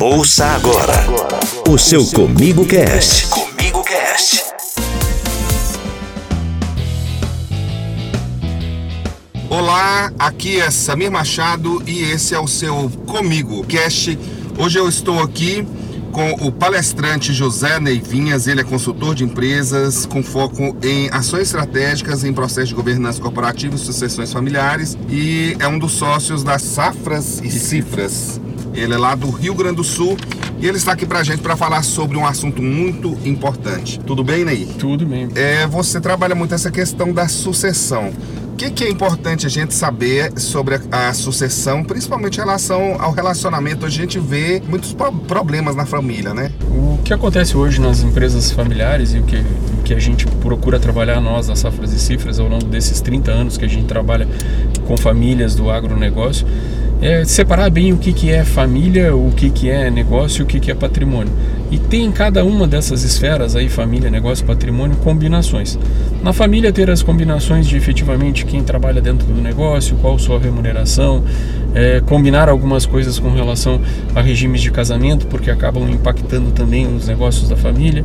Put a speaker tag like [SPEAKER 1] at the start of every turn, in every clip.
[SPEAKER 1] Ouça agora o seu Comigo Cast. Comigo Cast.
[SPEAKER 2] Olá, aqui é Samir Machado e esse é o seu Comigo Cast. Hoje eu estou aqui com o palestrante José Neivinhas, ele é consultor de empresas com foco em ações estratégicas em processo de governança corporativa e sucessões familiares e é um dos sócios das Safras e Cifras. Ele é lá do Rio Grande do Sul e ele está aqui para a gente para falar sobre um assunto muito importante. Tudo bem, Ney?
[SPEAKER 3] Tudo bem.
[SPEAKER 2] É, você trabalha muito essa questão da sucessão. Que, que, é importante a gente saber sobre a, a, sucessão, principalmente em relação ao relacionamento? A gente vê muitos problemas na família, né?
[SPEAKER 3] O que acontece hoje nas empresas familiares e o que, o que a gente procura trabalhar nós, as Safras e Cifras, ao longo desses 30 anos que a gente trabalha com famílias do agronegócio, é separar bem o que, que é família, o que, que é negócio o que, que é patrimônio. E tem em cada uma dessas esferas aí, família, negócio, patrimônio, combinações. Na família ter as combinações de efetivamente quem trabalha dentro do negócio, qual sua remuneração, é, combinar algumas coisas com relação a regimes de casamento, porque acabam impactando também os negócios da família.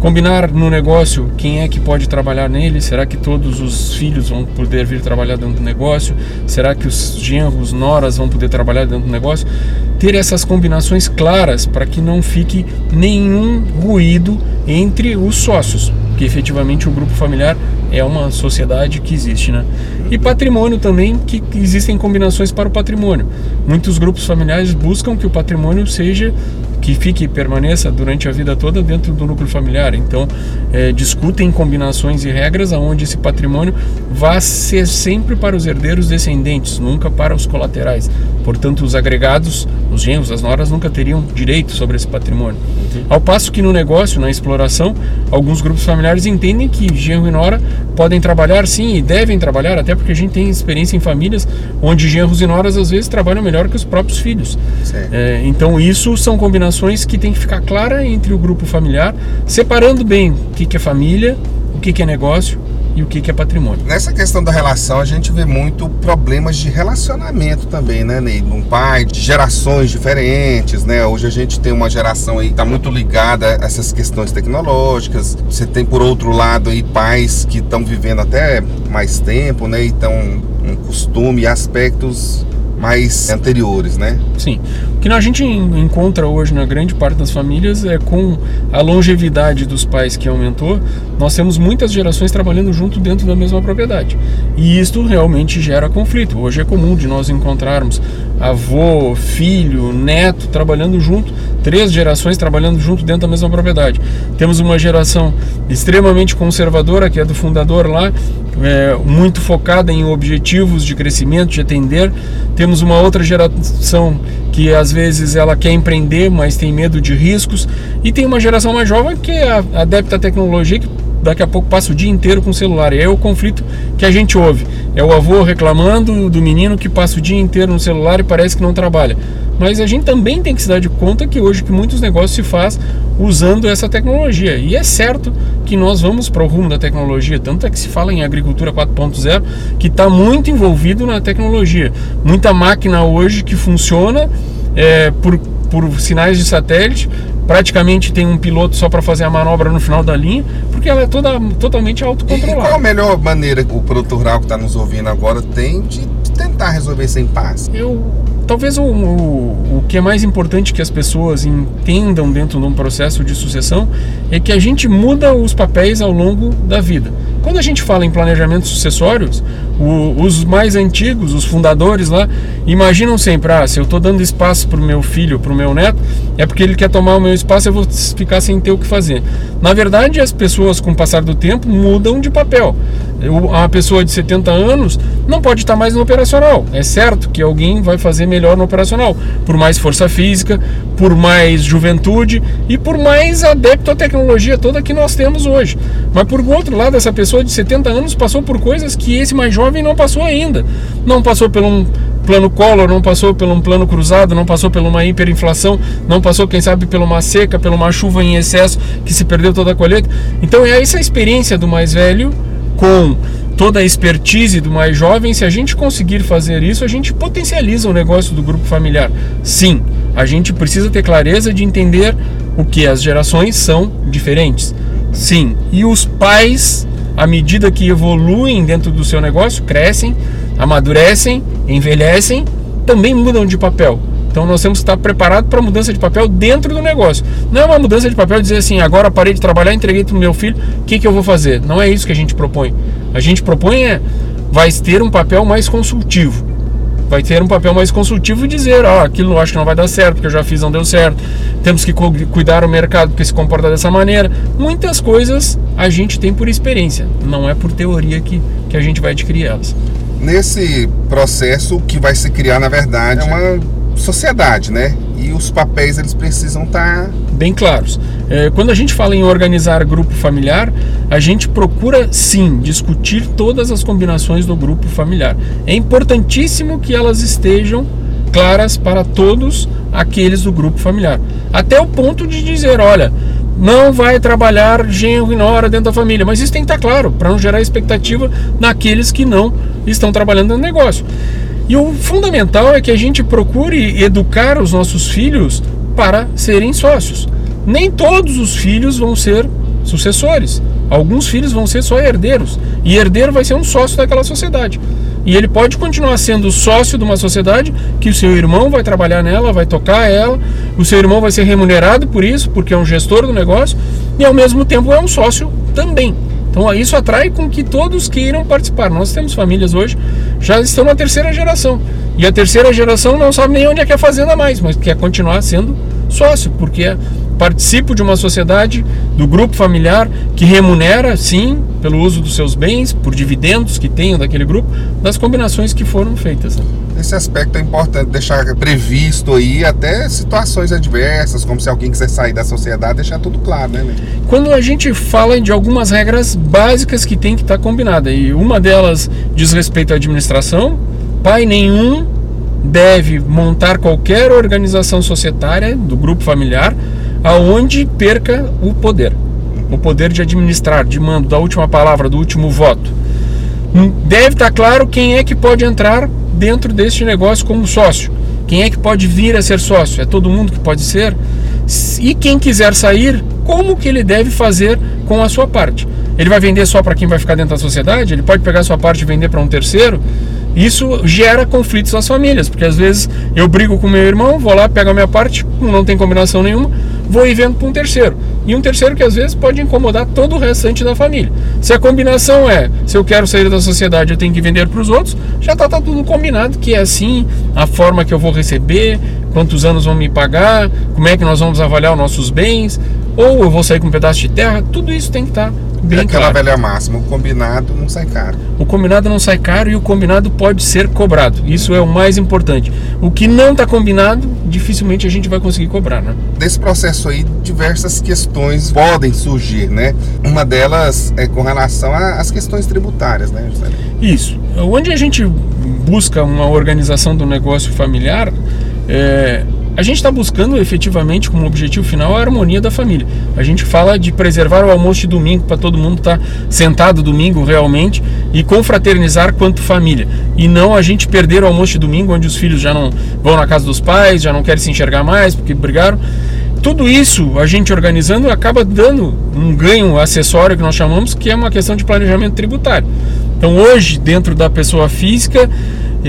[SPEAKER 3] Combinar no negócio quem é que pode trabalhar nele, será que todos os filhos vão poder vir trabalhar dentro do negócio? Será que os genros, noras vão poder trabalhar dentro do negócio? Ter essas combinações claras para que não fique nenhum ruído entre os sócios, que efetivamente o grupo familiar é uma sociedade que existe, né? E patrimônio também, que existem combinações para o patrimônio. Muitos grupos familiares buscam que o patrimônio seja que fique e permaneça durante a vida toda dentro do núcleo familiar. Então, é, discutem combinações e regras aonde esse patrimônio vai ser sempre para os herdeiros descendentes, nunca para os colaterais. Portanto, os agregados, os genros, as noras nunca teriam direito sobre esse patrimônio. Uhum. Ao passo que no negócio, na exploração, alguns grupos familiares entendem que genro e nora podem trabalhar sim e devem trabalhar, até porque a gente tem experiência em famílias onde genros e noras às vezes trabalham melhor que os próprios filhos. É, então, isso são combinações que tem que ficar clara entre o grupo familiar, separando bem o que, é família, o que, é negócio e o que, é patrimônio.
[SPEAKER 2] Nessa questão da relação, a gente vê muito problemas de relacionamento também, né, Ney? Um pai de gerações diferentes, né? Hoje a gente tem uma geração aí que está muito ligada a essas questões tecnológicas. Você tem, por outro lado, aí pais que estão vivendo até mais tempo, né? E estão um costume aspectos mais anteriores, né?
[SPEAKER 3] Sim. O que a gente encontra hoje na grande parte das famílias é com a longevidade dos pais que aumentou, nós temos muitas gerações trabalhando junto dentro da mesma propriedade. E isto realmente gera conflito. Hoje é comum de nós encontrarmos avô, filho, neto trabalhando junto, três gerações trabalhando junto dentro da mesma propriedade. Temos uma geração extremamente conservadora, que é do fundador lá, é, muito focada em objetivos de crescimento, de atender. Temos uma outra geração que às vezes ela quer empreender, mas tem medo de riscos. E tem uma geração mais jovem que é adepta à tecnologia, que daqui a pouco passa o dia inteiro com o celular. E é o conflito que a gente ouve. É o avô reclamando do menino que passa o dia inteiro no celular e parece que não trabalha. Mas a gente também tem que se dar de conta que hoje que muitos negócios se faz usando essa tecnologia. E é certo que nós vamos para o rumo da tecnologia, tanto é que se fala em agricultura 4.0, que está muito envolvido na tecnologia. Muita máquina hoje que funciona é, por, por sinais de satélite, praticamente tem um piloto só para fazer a manobra no final da linha, porque ela é toda, totalmente autocontrolada.
[SPEAKER 2] E qual a melhor maneira que o produtor rural que está nos ouvindo agora tem de tentar resolver em paz?
[SPEAKER 3] Eu Talvez o, o, o, que é mais importante que as pessoas entendam dentro de um processo de sucessão é que a gente muda os papéis ao longo da vida. Quando a gente fala em planejamentos sucessórios, o, os mais antigos, os fundadores lá, imaginam sempre: ah, se eu estou dando espaço para o meu filho, para o meu neto, é porque ele quer tomar o meu espaço eu vou ficar sem ter o que fazer. Na verdade, as pessoas, com o passar do tempo, mudam de papel. Uma pessoa de 70 anos não pode estar mais no operacional. É certo que alguém vai fazer melhor no operacional, por mais força física, por mais juventude e por mais adepto à tecnologia toda que nós temos hoje. Mas por outro lado, essa pessoa de 70 anos passou por coisas que esse mais jovem não passou ainda. Não passou por um plano Collor, não passou por um plano cruzado, não passou por uma hiperinflação, não passou, quem sabe, por uma seca, por uma chuva em excesso que se perdeu toda a colheita. Então é essa experiência do mais velho com toda a expertise do mais jovem, se a gente conseguir fazer isso, a gente potencializa o negócio do grupo familiar. Sim, a gente precisa ter clareza de entender o que as gerações são diferentes. Sim, e os pais, à medida que evoluem dentro do seu negócio, crescem, amadurecem, envelhecem, também mudam de papel. Então nós temos que estar preparados para a mudança de papel dentro do negócio. Não é uma mudança de papel dizer assim, agora parei de trabalhar, entreguei para o meu filho, o que, que eu vou fazer? Não é isso que a gente propõe. A gente propõe é, vai ter um papel mais consultivo. Vai ter um papel mais consultivo e dizer, oh, aquilo eu acho que não vai dar certo, porque eu já fiz, não deu certo. Temos que cuidar o mercado porque se comporta dessa maneira. Muitas coisas a gente tem por experiência, não é por teoria que, que a gente vai adquirir elas.
[SPEAKER 2] Nesse processo que vai se criar, na verdade, é uma sociedade, né? E os papéis eles precisam estar tá...
[SPEAKER 3] bem claros. É, quando a gente fala em organizar grupo familiar, a gente procura sim discutir todas as combinações do grupo familiar. É importantíssimo que elas estejam claras para todos aqueles do grupo familiar. Até o ponto de dizer, olha, não vai trabalhar genro e nora dentro da família, mas isso tem que estar claro para não gerar expectativa naqueles que não estão trabalhando no negócio. E o fundamental é que a gente procure educar os nossos filhos para serem sócios. Nem todos os filhos vão ser sucessores. Alguns filhos vão ser só herdeiros. E herdeiro vai ser um sócio daquela sociedade. E ele pode continuar sendo sócio de uma sociedade que o seu irmão vai trabalhar nela, vai tocar ela, o seu irmão vai ser remunerado por isso, porque é um gestor do negócio, e ao mesmo tempo é um sócio também. Então isso atrai com que todos queiram participar. Nós temos famílias hoje, já estão na terceira geração. E a terceira geração não sabe nem onde é que é a fazenda mais, mas quer continuar sendo sócio, porque participo de uma sociedade, do grupo familiar, que remunera, sim, pelo uso dos seus bens, por dividendos que tenham daquele grupo, das combinações que foram feitas. Né?
[SPEAKER 2] Esse aspecto é importante deixar previsto aí até situações adversas, como se alguém quiser sair da sociedade, deixar tudo claro, né?
[SPEAKER 3] Quando a gente fala de algumas regras básicas que tem que estar combinada, e uma delas diz respeito à administração, pai nenhum deve montar qualquer organização societária do grupo familiar aonde perca o poder, o poder de administrar, de mando, da última palavra, do último voto. Deve estar claro quem é que pode entrar dentro deste negócio como sócio. Quem é que pode vir a ser sócio? É todo mundo que pode ser? E quem quiser sair, como que ele deve fazer com a sua parte? Ele vai vender só para quem vai ficar dentro da sociedade? Ele pode pegar a sua parte e vender para um terceiro? Isso gera conflitos nas famílias, porque às vezes eu brigo com meu irmão, vou lá, pego a minha parte, não tem combinação nenhuma, vou ir vendo para um terceiro. E um terceiro que às vezes pode incomodar todo o restante da família. Se a combinação é, se eu quero sair da sociedade, eu tenho que vender para os outros, já está tá tudo combinado que é assim, a forma que eu vou receber, quantos anos vão me pagar, como é que nós vamos avaliar os nossos bens, ou eu vou sair com um pedaço de terra, tudo isso tem que estar tá Bem
[SPEAKER 2] é aquela claro. velha máxima, o combinado não sai caro.
[SPEAKER 3] O combinado não sai caro e o combinado pode ser cobrado. Isso é o mais importante. O que não está combinado, dificilmente a gente vai conseguir cobrar, né?
[SPEAKER 2] Desse processo aí, diversas questões podem surgir, né? Uma delas é com relação às questões tributárias, né, José?
[SPEAKER 3] Isso. Onde a gente busca uma organização do negócio familiar, é, a gente está buscando efetivamente como objetivo final a harmonia da família. A gente fala de preservar o almoço de domingo para todo mundo estar tá sentado domingo realmente e confraternizar quanto família. E não a gente perder o almoço de domingo onde os filhos já não vão na casa dos pais, já não querem se enxergar mais porque brigaram. Tudo isso a gente organizando acaba dando um ganho acessório que nós chamamos que é uma questão de planejamento tributário. Então hoje, dentro da pessoa física,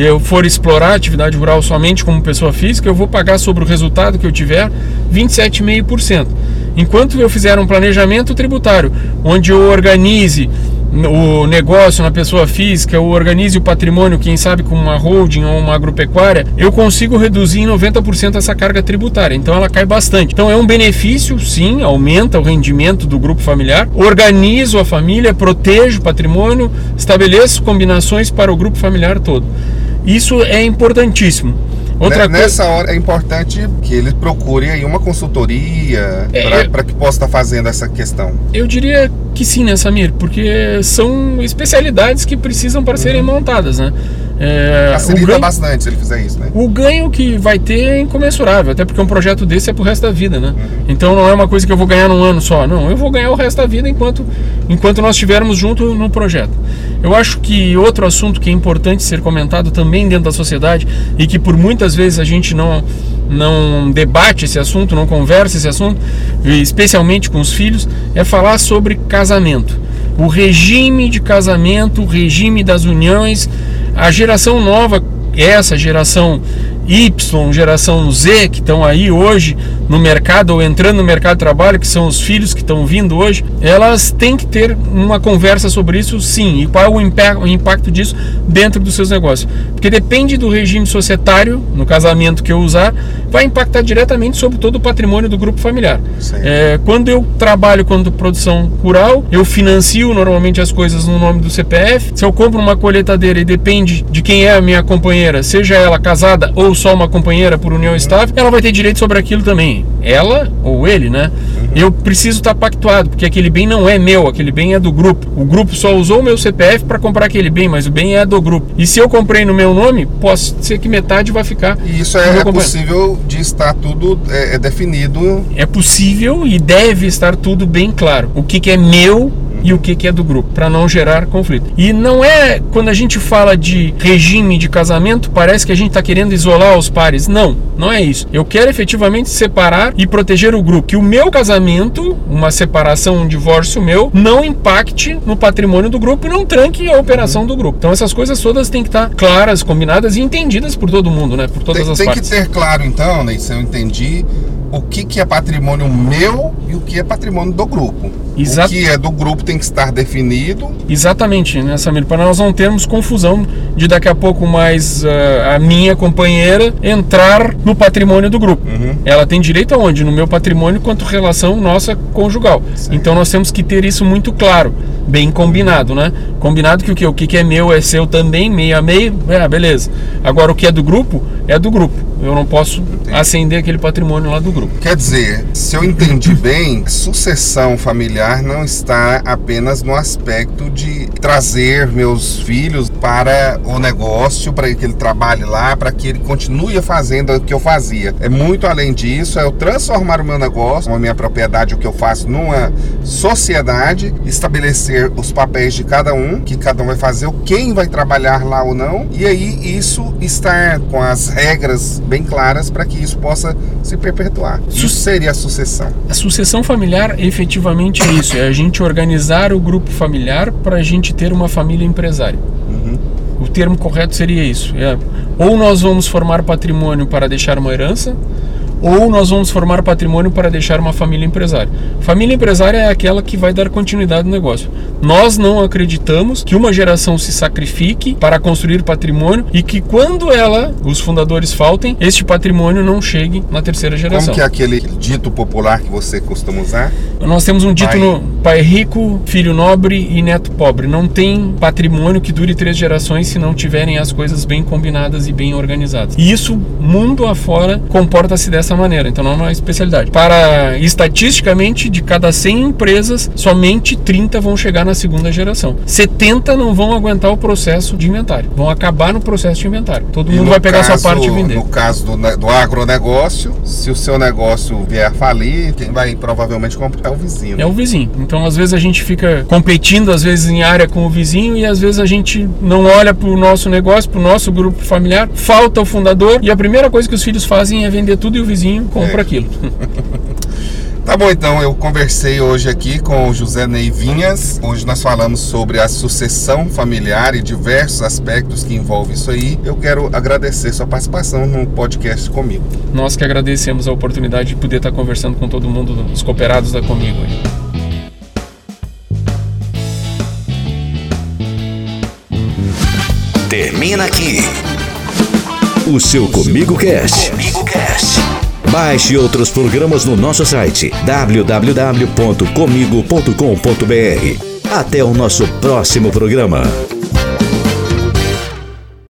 [SPEAKER 3] eu for explorar a atividade rural somente como pessoa física, eu vou pagar sobre o resultado que eu tiver 27,5%. Enquanto eu fizer um planejamento tributário, onde eu organize o negócio na pessoa física, eu organize o patrimônio, quem sabe com uma holding ou uma agropecuária, eu consigo reduzir em 90% essa carga tributária. Então ela cai bastante. Então é um benefício, sim, aumenta o rendimento do grupo familiar, organizo a família, protejo o patrimônio, estabeleço combinações para o grupo familiar todo. Isso é importantíssimo.
[SPEAKER 2] Outra Nessa coisa... hora é importante que ele procure aí uma consultoria é, para que possa estar fazendo essa questão.
[SPEAKER 3] Eu diria que sim, né, Samir? Porque são especialidades que precisam para uhum. serem montadas, né? É,
[SPEAKER 2] Facilita
[SPEAKER 3] o ganho-
[SPEAKER 2] bastante se ele fizer isso, né?
[SPEAKER 3] o ganho que vai ter é incomensurável, até porque um projeto desse é pro resto da vida, né? Então não é uma coisa que eu vou ganhar num ano só, não, eu vou ganhar o resto da vida enquanto, enquanto nós estivermos junto no projeto. Eu acho que outro assunto que é importante ser comentado também dentro da sociedade e que por muitas vezes a gente não não debate esse assunto, não conversa esse assunto, especialmente com os filhos, é falar sobre casamento. O regime de casamento, o regime das uniões, a geração nova, essa geração Y, geração Z, que estão aí hoje no mercado ou entrando no mercado de trabalho, que são os filhos que estão vindo hoje, elas têm que ter uma conversa sobre isso sim. E qual é o impa- o impacto disso dentro dos seus negócios? Porque depende do regime societário, no casamento que eu usar, vai impactar diretamente sobre todo o patrimônio do grupo familiar. É, quando eu trabalho com produção rural, eu financio normalmente as coisas no nome do CPF. Se eu compro uma colheitadeira e depende de quem é a minha companheira, seja ela casada ou só uma companheira por união estável, ela vai ter direito sobre aquilo também. Ela ou ele, né? Eu preciso estar pactuado, porque aquele bem não é meu, aquele bem é do grupo. O grupo só usou o meu CPF para comprar aquele bem, mas o bem é do grupo. E se eu comprei no meu nome, pode ser que metade vai ficar.
[SPEAKER 2] E isso é, é possível de estar tudo é, é definido.
[SPEAKER 3] É possível e deve estar tudo bem claro. O que, que é meu e o que, que é do grupo, para não gerar conflito. E não é quando a gente fala de regime de casamento, parece que a gente está querendo isolar os pares. Não, não é isso. Eu quero efetivamente separar e proteger o grupo. Que o meu casamento, uma separação, um divórcio meu, não impacte no patrimônio do grupo e não tranque a operação do grupo. Então essas coisas todas têm que estar claras, combinadas e entendidas por todo mundo, né? Por todas
[SPEAKER 2] Tem,
[SPEAKER 3] as
[SPEAKER 2] tem que
[SPEAKER 3] partes.
[SPEAKER 2] ter claro, então, né, se eu entendi, o que, que é patrimônio meu e o que é patrimônio do grupo.
[SPEAKER 3] Exato.
[SPEAKER 2] O que é do grupo tem que estar definido.
[SPEAKER 3] Exatamente, né, Samir? Para nós não termos confusão de daqui a pouco mais ah, a minha companheira entrar no patrimônio do grupo. Ela tem direito aonde? No meu patrimônio quanto relação nossa conjugal. Então nós temos que ter isso muito claro, bem combinado, né? Combinado que o que, o que é meu é seu também, meio a meio, é, beleza. Agora o que é do grupo, é do grupo. Eu não posso acender aquele patrimônio lá do grupo.
[SPEAKER 2] Quer dizer, se eu entendi bem, sucessão familiar não está apenas no aspecto de trazer meus filhos para o negócio, para que ele trabalhe lá, para que ele continue fazendo o que eu fazia. É muito além disso, é eu transformar o meu negócio, a minha propriedade, o que eu faço, numa sociedade, estabelecer os papéis de cada um, que cada um vai fazer, quem vai trabalhar lá ou não, e aí isso estar com as regras bem claras para que isso possa se perpetuar. Isso seria a sucessão.
[SPEAKER 3] A sucessão familiar efetivamente é isso, é a gente organizar o grupo familiar para a gente ter uma família empresária. O termo correto seria isso. É, ou nós vamos formar patrimônio para deixar uma herança, ou nós vamos formar patrimônio para deixar uma família empresária. Família empresária é aquela que vai dar continuidade no negócio. Nós não acreditamos que uma geração se sacrifique para construir patrimônio e que quando ela, os fundadores faltem, este patrimônio não chegue na terceira geração.
[SPEAKER 2] Como que é aquele dito popular que você costuma usar?
[SPEAKER 3] Nós temos um dito
[SPEAKER 2] Pai.
[SPEAKER 3] no pai rico, filho nobre e neto pobre. Não tem patrimônio que dure três gerações se não tiverem as coisas bem combinadas e bem organizadas. E isso, mundo afora, comporta-se dessa maneira. Então não é uma especialidade. Para estatisticamente, de cada 100 empresas, somente 30 vão chegar na segunda geração. 70 não vão aguentar o processo de inventário. Vão acabar no processo de inventário. Todo
[SPEAKER 2] E
[SPEAKER 3] mundo vai pegar
[SPEAKER 2] caso-
[SPEAKER 3] sua parte e vender.
[SPEAKER 2] No caso do, do agronegócio, se o seu negócio vier a falir, quem vai provavelmente comprar é o vizinho.
[SPEAKER 3] É o vizinho. Então, às vezes a gente fica competindo, às vezes em área com o vizinho, e às vezes a gente não olha para o nosso negócio, para o nosso grupo familiar, falta o fundador, e a primeira coisa que os filhos fazem é vender tudo e o vizinho compra
[SPEAKER 2] É.
[SPEAKER 3] aquilo.
[SPEAKER 2] Tá bom, então eu conversei hoje aqui com o José Neivinhas. Hoje nós falamos sobre a sucessão familiar e diversos aspectos que envolvem isso aí. Eu quero agradecer sua participação no podcast comigo.
[SPEAKER 3] Nós que agradecemos a oportunidade de poder estar conversando com todo mundo, os cooperados da Comigo. aí.
[SPEAKER 1] Termina aqui. O seu Comigo Cast. Comigo Cast. Baixe outros programas no nosso site www.comigo.com.br. Até o nosso próximo programa.